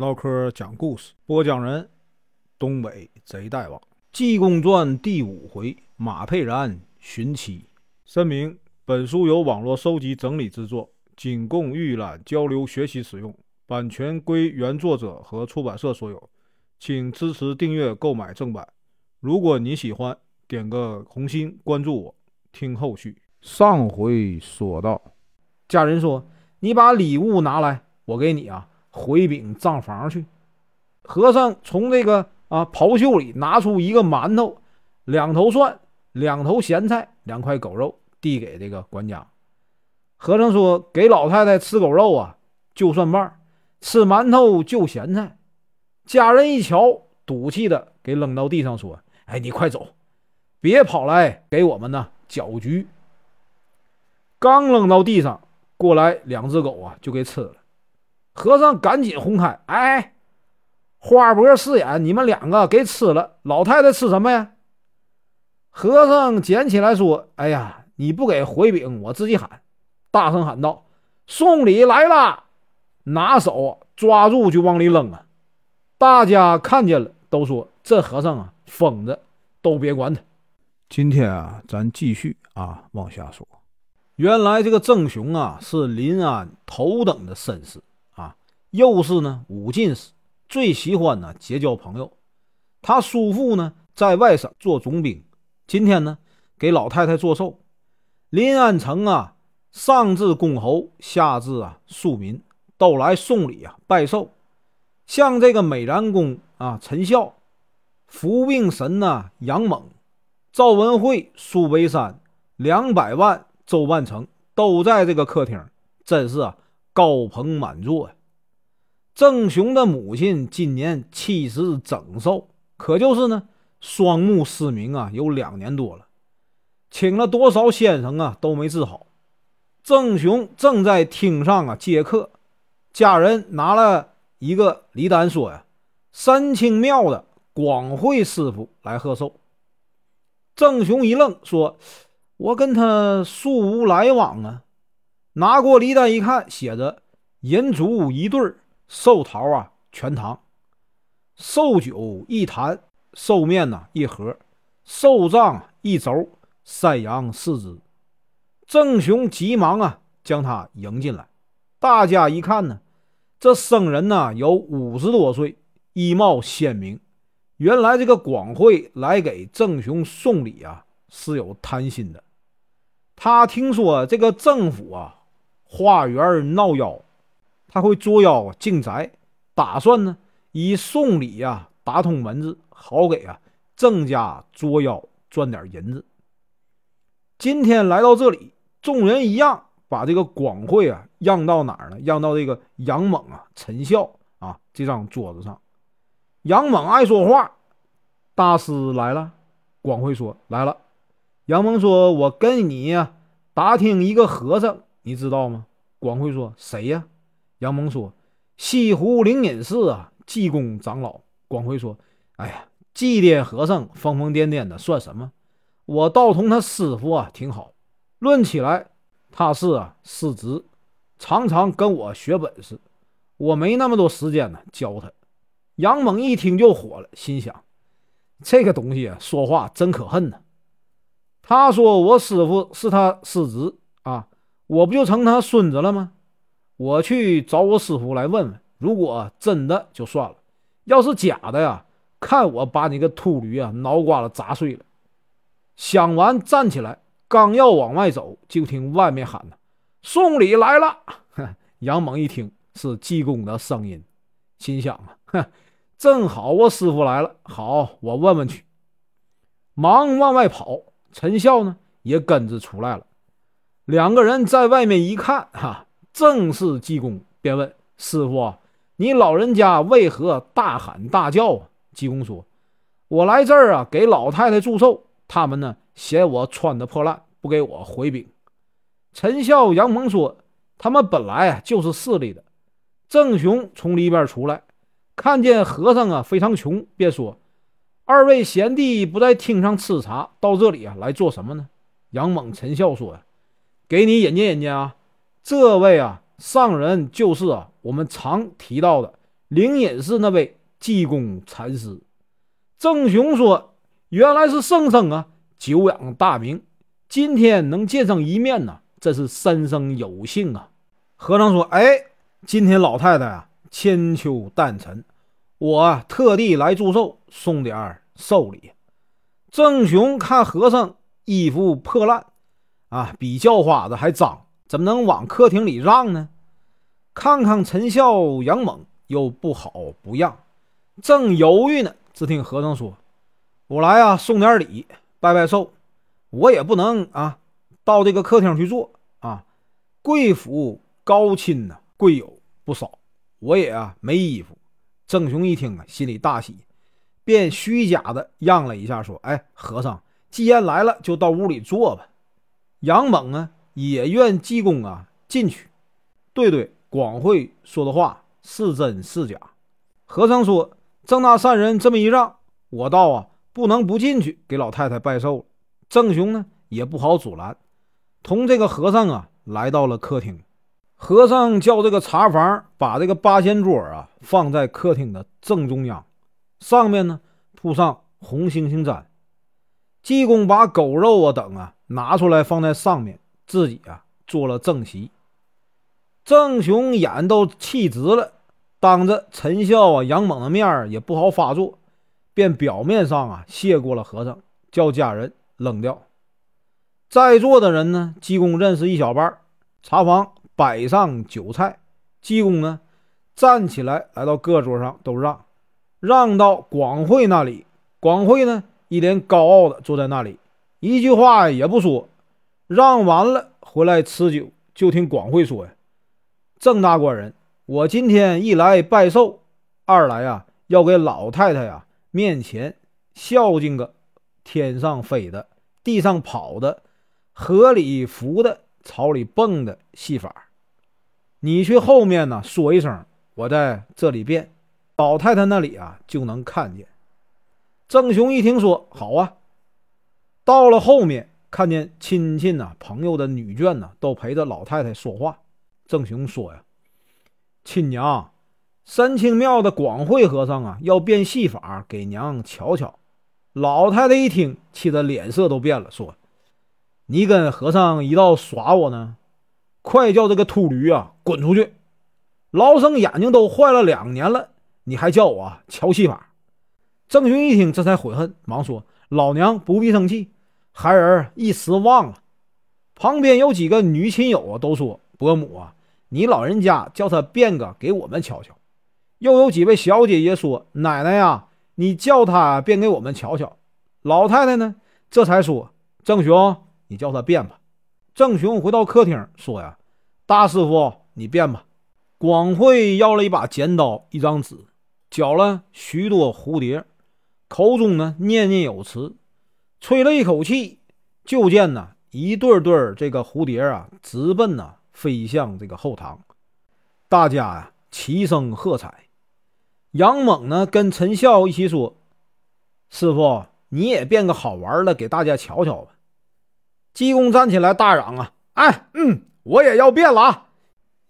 唠嗑讲故事，播讲人：东北贼大王，《济公传》第五回：马佩然寻妻。声明：本书由网络收集整理制作，仅供预览、交流、学习使用，版权归原作者和出版社所有，请支持订阅、购买正版。如果你喜欢，点个红心，关注我，听后续。上回说到，家人说：“你把礼物拿来，我给你啊。”回禀账房去。和尚从这个啊袍袖里拿出一个馒头、两头蒜、两头咸菜、两块狗肉，递给这个管家。和尚说：“给老太太吃狗肉啊，就蒜瓣；吃馒头就咸菜。”家人一瞧，赌气的给扔到地上，说：“哎，你快走，别跑来给我们呢搅局。”刚扔到地上，过来两只狗啊，就给吃了。和尚赶紧轰开：“哎，花脖四眼，你们两个给吃了！老太太吃什么呀？”和尚捡起来说：“哎呀，你不给回禀，我自己喊，大声喊道：‘送礼来了！’拿手抓住就往里扔啊！大家看见了，都说这和尚啊疯子，都别管他。今天啊，咱继续啊往下说。原来这个郑雄啊是临安头等的绅士。”又是呢武进士，最喜欢呢结交朋友。他叔父呢在外省做总兵，今天呢给老太太做寿。临安城啊，上至公侯，下至啊庶民，都来送礼啊拜寿。像这个美髯公啊陈孝，伏病神呐杨猛，赵文慧、苏北山，两百万周万成都在这个客厅，真是啊高朋满座呀。郑雄的母亲今年七十整寿，可就是呢，双目失明啊，有两年多了，请了多少先生啊，都没治好。郑雄正在厅上啊接客，家人拿了一个礼单，说呀，三清庙的广惠师傅来贺寿。郑雄一愣，说：“我跟他素无来往啊。”拿过礼单一看，写着银烛一对儿。寿桃啊，全糖；寿酒一坛，寿面呐一盒，寿杖一轴，山羊四只。郑雄急忙啊将他迎进来。大家一看呢，这僧人呐有五十多岁，衣帽鲜明。原来这个广惠来给郑雄送礼啊，是有贪心的。他听说这个政府啊，花园闹妖。他会捉妖进宅，打算呢以送礼呀打通门子，好给啊郑家捉妖赚点银子。今天来到这里，众人一样把这个广惠啊让到哪儿呢？让到这个杨猛啊、陈孝啊这张桌子上。杨猛爱说话，大师来了。广惠说来了。杨猛说：“我跟你呀打听一个和尚，你知道吗？”广惠说：“谁呀？”杨蒙说：“西湖灵隐寺啊，济公长老。”广辉说：“哎呀，祭奠和尚疯疯癫癫的算什么？我倒同他师傅啊挺好。论起来，他是啊师侄，常常跟我学本事。我没那么多时间呢教他。”杨猛一听就火了，心想：“这个东西啊，说话真可恨呢。他说我师傅是他师侄啊，我不就成他孙子了吗？”我去找我师傅来问问，如果真的就算了，要是假的呀，看我把你个秃驴啊脑瓜子砸碎了。想完站起来，刚要往外走，就听外面喊：“送礼来了！” 杨猛一听是济公的声音，心想啊，哼，正好我师傅来了，好，我问问去。忙往外跑，陈孝呢也跟着出来了。两个人在外面一看，哈。正是济公，便问师傅：“你老人家为何大喊大叫啊？”济公说：“我来这儿啊，给老太太祝寿，他们呢嫌我穿的破烂，不给我回禀。”陈孝、杨蒙说：“他们本来啊就是势利的。”郑雄从里边出来，看见和尚啊非常穷，便说：“二位贤弟不在厅上吃茶，到这里啊来做什么呢？”杨猛、陈孝说：“呀，给你引荐引荐啊。”这位啊，上人就是啊，我们常提到的灵隐寺那位济公禅师。郑雄说：“原来是圣僧啊，久仰大名，今天能见上一面呢，这是三生有幸啊。”和尚说：“哎，今天老太太啊，千秋诞辰，我特地来祝寿，送点寿礼。”郑雄看和尚衣服破烂，啊，比叫花子还脏，怎么能往客厅里让呢？看看陈孝、杨猛又不好不让，正犹豫呢，只听和尚说：“我来啊，送点礼，拜拜寿。我也不能啊，到这个客厅去坐啊。贵府高亲呢，贵友不少，我也啊没衣服。”郑雄一听啊，心里大喜。便虚假的让了一下，说：“哎，和尚，既然来了，就到屋里坐吧。”杨猛啊，也愿济公啊进去。对对，广惠说的话是真是假？和尚说：“郑大善人这么一让，我倒啊不能不进去给老太太拜寿了。”郑雄呢也不好阻拦，同这个和尚啊来到了客厅。和尚叫这个茶房把这个八仙桌啊放在客厅的正中央。上面呢铺上红星星毡，济公把狗肉啊等啊拿出来放在上面，自己啊做了正席。郑雄眼都气直了，当着陈孝啊杨猛的面也不好发作，便表面上啊谢过了和尚，叫家人扔掉。在座的人呢，济公认识一小半。茶房摆上酒菜，济公呢站起来来到各桌上都让。让到广慧那里，广慧呢一脸高傲的坐在那里，一句话也不说。让完了回来吃酒，就听广惠说呀：“郑大官人，我今天一来拜寿，二来啊要给老太太呀面前孝敬个天上飞的、地上跑的、河里浮的、草里蹦的戏法。你去后面呢说一声，我在这里变。”老太太那里啊，就能看见。郑雄一听说好啊，到了后面，看见亲戚呐、朋友的女眷呢，都陪着老太太说话。郑雄说呀：“亲娘，三清庙的广会和尚啊，要变戏法给娘瞧瞧。”老太太一听，气得脸色都变了，说：“你跟和尚一道耍我呢？快叫这个秃驴啊滚出去！老生眼睛都坏了两年了。”你还叫我瞧戏法？郑雄一听，这才悔恨，忙说：“老娘不必生气，孩儿一时忘了。”旁边有几个女亲友啊，都说：“伯母啊，你老人家叫他变个给我们瞧瞧。”又有几位小姐姐说：“奶奶呀，你叫他变给我们瞧瞧。”老太太呢，这才说：“郑雄，你叫他变吧。”郑雄回到客厅说：“呀，大师傅，你变吧。”广会要了一把剪刀，一张纸。绞了许多蝴蝶，口中呢念念有词，吹了一口气，就见呢一对对这个蝴蝶啊，直奔呢飞向这个后堂。大家呀齐声喝彩。杨猛呢跟陈孝一起说：“师傅，你也变个好玩的给大家瞧瞧吧。”济公站起来大嚷啊：“哎，嗯，我也要变了啊！”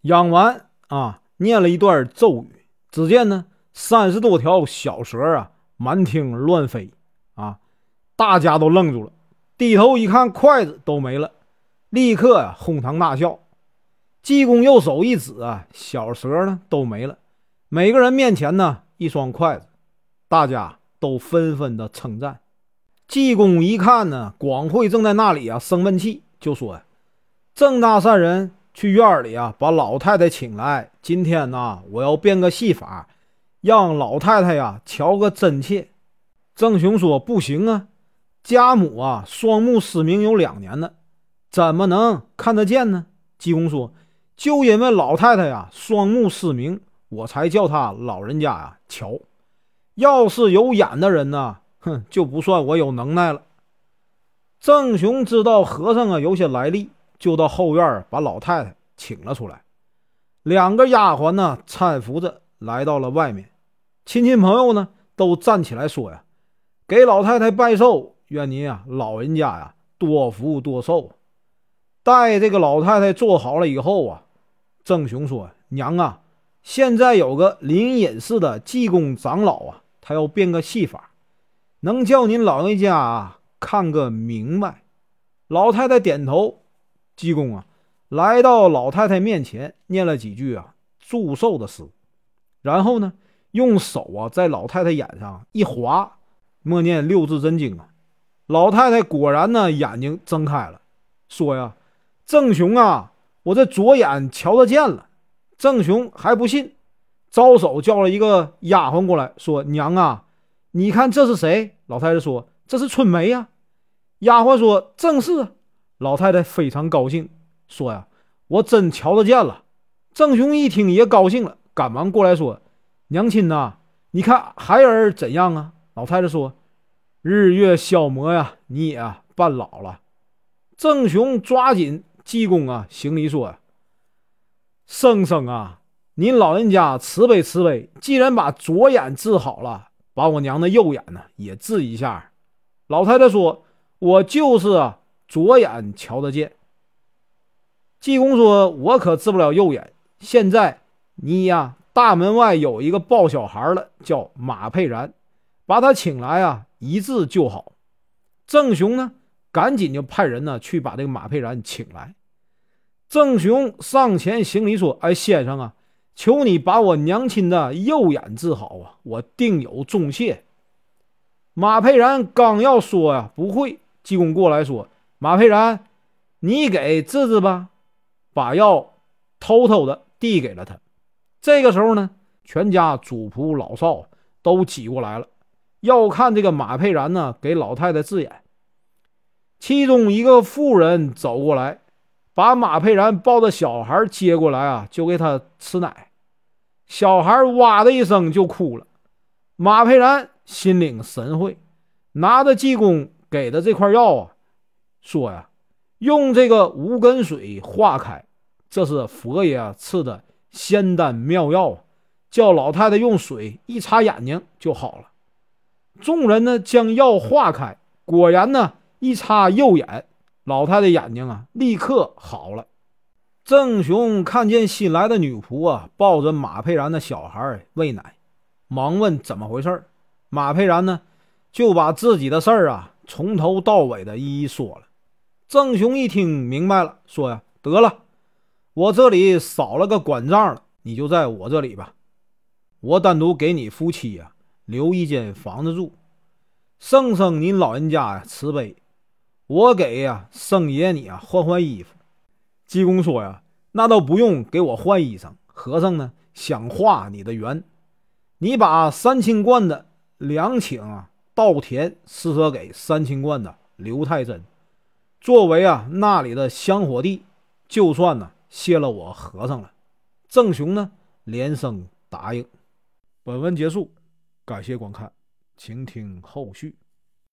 嚷完啊，念了一段咒语，只见呢。三十多条小蛇啊，满厅乱飞啊！大家都愣住了，低头一看，筷子都没了，立刻哄堂大笑。济公右手一指啊，小蛇呢都没了，每个人面前呢一双筷子，大家都纷纷的称赞。济公一看呢，广惠正在那里啊生闷气，就说：“郑大善人去院里啊，把老太太请来，今天呢，我要变个戏法。”让老太太呀瞧个真切。郑雄说：“不行啊，家母啊双目失明有两年了，怎么能看得见呢？”济公说：“就因为老太太呀双目失明，我才叫她老人家呀瞧。要是有眼的人呢，哼，就不算我有能耐了。”郑雄知道和尚啊有些来历，就到后院把老太太请了出来。两个丫鬟呢搀扶着来到了外面。亲戚朋友呢，都站起来说呀：“给老太太拜寿，愿您啊，老人家呀，多福多寿。”待这个老太太坐好了以后啊，郑雄说：“娘啊，现在有个灵隐寺的济公长老啊，他要变个戏法，能叫您老人家啊看个明白。老太太点头，济公啊来到老太太面前，念了几句啊祝寿的诗，然后呢用手啊在老太太眼上一划，默念六字真经啊。老太太果然呢眼睛睁开了，说呀：“郑雄啊，我这左眼瞧得见了。”郑雄还不信，招手叫了一个丫鬟过来，说：“娘啊，你看这是谁？”老太太说：“这是春梅呀。”丫鬟说：“正是。”老太太非常高兴，说：“呀，我真瞧得见了。”郑雄一听也高兴了，赶忙过来说：“娘亲呐，你看孩儿怎样啊？”老太太说：“日月消磨呀，你也半老了。”郑雄抓紧济公啊，行礼说：“呀。”生生啊，您老人家慈悲慈悲！既然把左眼治好了，把我娘的右眼呢也治一下。老太太说：“我就是啊，左眼瞧得见。”济公说：“我可治不了右眼。现在你呀，大门外有一个抱小孩的，叫马佩然，把他请来啊，一治就好。”郑雄呢，赶紧就派人呢去把这个马佩然请来。郑雄上前行礼说：“哎，先生啊，求你把我娘亲的右眼治好啊，我定有重谢。”马佩然刚要说呀，不会，济公过来说：“马佩然，你给治治吧。”把药偷偷的递给了他。这个时候呢，全家主仆老少都挤过来了，要看这个马佩然呢给老太太治眼。其中一个妇人走过来。把马佩然抱着小孩接过来啊，就给他吃奶。小孩哇的一声就哭了。马佩然心领神会，拿着济公给的这块药啊，说呀：“用这个无根水化开，这是佛爷赐的仙丹妙药，叫老太太用水一擦眼睛就好了。”众人呢将药化开，果然呢一擦右眼。老太太眼睛啊，立刻好了。郑雄看见新来的女仆啊，抱着马佩然的小孩喂奶，忙问怎么回事马佩然呢，就把自己的事儿啊，从头到尾的一一说了。郑雄一听明白了，说呀：“得了，我这里少了个管账了，你就在我这里吧，我单独给你夫妻呀留一间房子住。圣圣您老人家呀，慈悲。”我给呀，圣爷你啊换换衣服。济公说呀，那倒不用给我换衣裳。和尚呢想化你的缘，你把三清观的两顷啊稻田施舍给三清观的刘太真，作为啊那里的香火地，就算呢谢了我和尚了。郑雄呢连声答应。本文结束，感谢观看，请听后续。